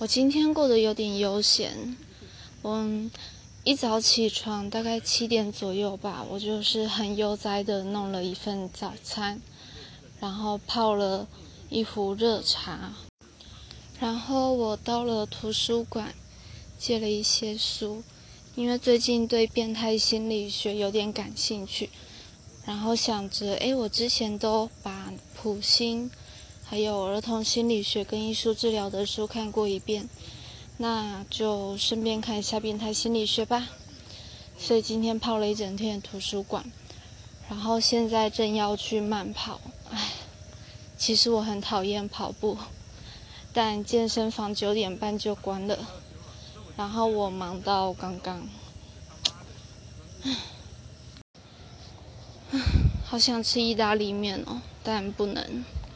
我今天过得有点悠闲，我一早起床，大概七点左右吧，我就是很悠哉的弄了一份早餐，然后泡了一壶热茶，然后我到了图书馆，借了一些书，因为最近对变态心理学有点感兴趣，然后想着，哎，我之前都把普心。还有儿童心理学跟艺术治疗的书看过一遍，那就顺便看一下变态心理学吧。所以今天泡了一整天的图书馆，然后现在正要去慢跑。唉，其实我很讨厌跑步，但健身房九点半就关了，然后我忙到刚刚，唉，好想吃意大利面哦，但不能。